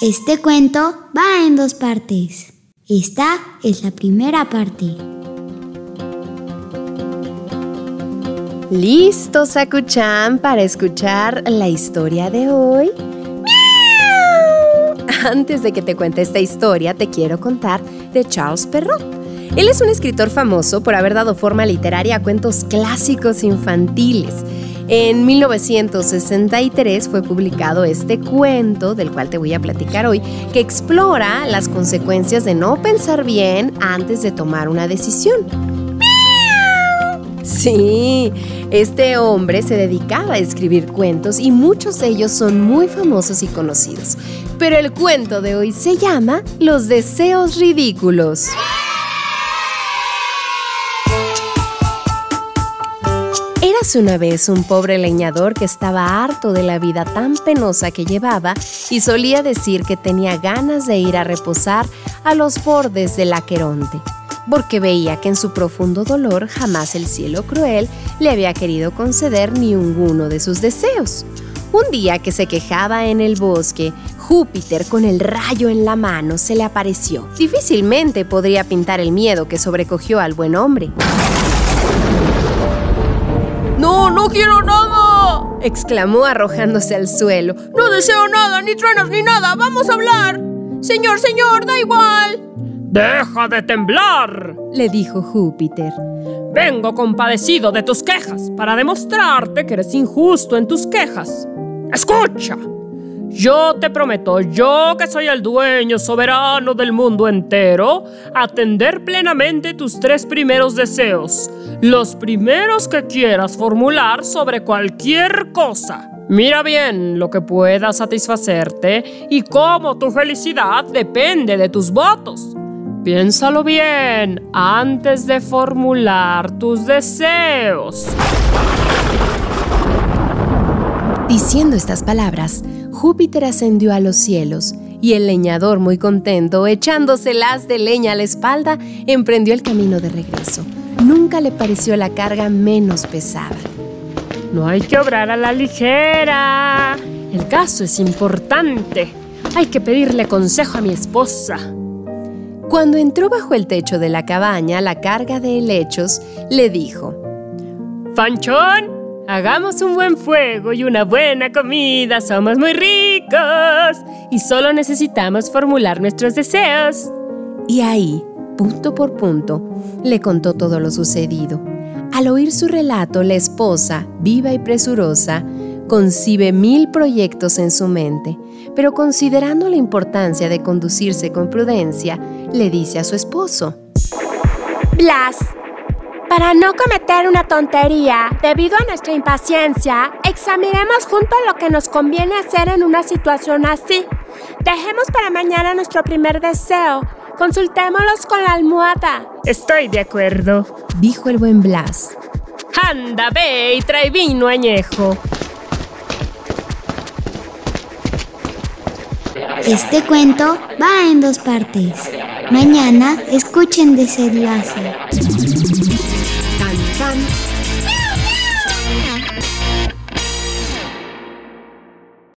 Este cuento va en dos partes. Esta es la primera parte. ¿Listo, Sakuchan, para escuchar la historia de hoy? Antes de que te cuente esta historia, te quiero contar de Charles Perrault. Él es un escritor famoso por haber dado forma literaria a cuentos clásicos infantiles. En 1963 fue publicado este cuento, del cual te voy a platicar hoy, que explora las consecuencias de no pensar bien antes de tomar una decisión. Sí, este hombre se dedicaba a escribir cuentos y muchos de ellos son muy famosos y conocidos. Pero el cuento de hoy se llama Los deseos ridículos. Érase una vez un pobre leñador que estaba harto de la vida tan penosa que llevaba y solía decir que tenía ganas de ir a reposar a los bordes del Aqueronte porque veía que en su profundo dolor jamás el cielo cruel le había querido conceder ni ninguno de sus deseos. Un día que se quejaba en el bosque, Júpiter con el rayo en la mano se le apareció. Difícilmente podría pintar el miedo que sobrecogió al buen hombre. ¡No, no quiero nada! exclamó arrojándose al suelo. No deseo nada, ni truenos, ni nada. Vamos a hablar. Señor, señor, da igual. Deja de temblar, le dijo Júpiter. Vengo compadecido de tus quejas para demostrarte que eres injusto en tus quejas. Escucha, yo te prometo, yo que soy el dueño soberano del mundo entero, atender plenamente tus tres primeros deseos, los primeros que quieras formular sobre cualquier cosa. Mira bien lo que pueda satisfacerte y cómo tu felicidad depende de tus votos. Piénsalo bien antes de formular tus deseos. Diciendo estas palabras, Júpiter ascendió a los cielos y el leñador, muy contento, echándoselas de leña a la espalda, emprendió el camino de regreso. Nunca le pareció la carga menos pesada. No hay que obrar a la ligera. El caso es importante. Hay que pedirle consejo a mi esposa. Cuando entró bajo el techo de la cabaña, la carga de helechos le dijo: Fanchón, hagamos un buen fuego y una buena comida, somos muy ricos y solo necesitamos formular nuestros deseos. Y ahí, punto por punto, le contó todo lo sucedido. Al oír su relato, la esposa, viva y presurosa, concibe mil proyectos en su mente, pero considerando la importancia de conducirse con prudencia, le dice a su esposo. Blas, para no cometer una tontería, debido a nuestra impaciencia, examinemos juntos lo que nos conviene hacer en una situación así. Dejemos para mañana nuestro primer deseo. Consultémoslos con la almohada. Estoy de acuerdo, dijo el buen Blas. Anda, ve y trae vino añejo. Este cuento va en dos partes. Mañana escuchen desenlace. Tan, tan.